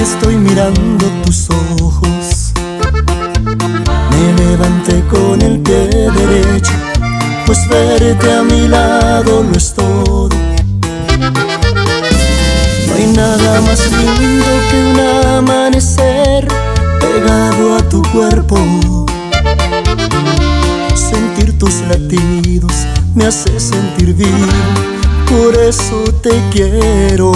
Estoy mirando tus ojos. Me levanté con el pie derecho, pues verte a mi lado lo es todo. No hay nada más lindo que un amanecer pegado a tu cuerpo. Sentir tus latidos me hace sentir vivo, por eso te quiero.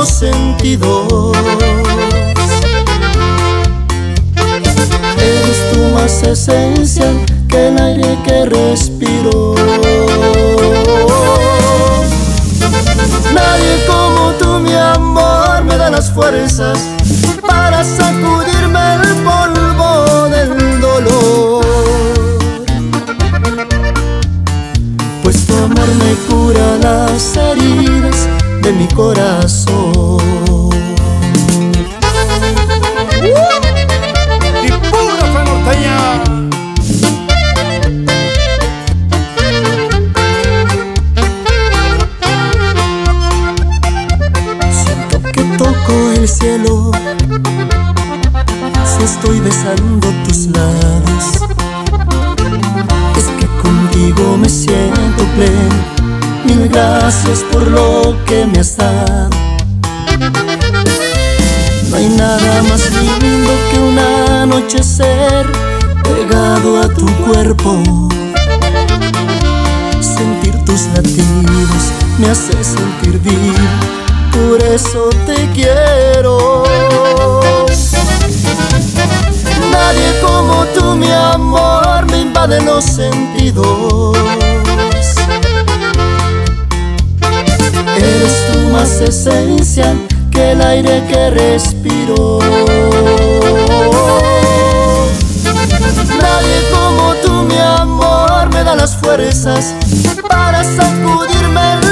Los sentidos. Eres tu más esencia que el aire que respiro. Nadie como tú, mi amor, me da las fuerzas para sacudirme el polvo del dolor. Pues tu amor me cura las heridas de mi corazón. Toco el cielo si estoy besando tus labios. Es que contigo me siento pleno. Mil gracias por lo que me has dado. No hay nada más lindo que un anochecer pegado a tu cuerpo. Sentir tus latidos me hace sentir vivo, por eso te quiero. Nadie como tú, mi amor, me invade los sentidos. Eres tu más esencia que el aire que respiro. Nadie como tú, mi amor, me da las fuerzas para sacudirme el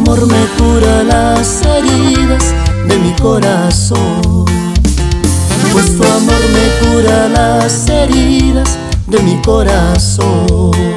amor me cura las heridas de mi corazón. Pues tu amor me cura las heridas de mi corazón.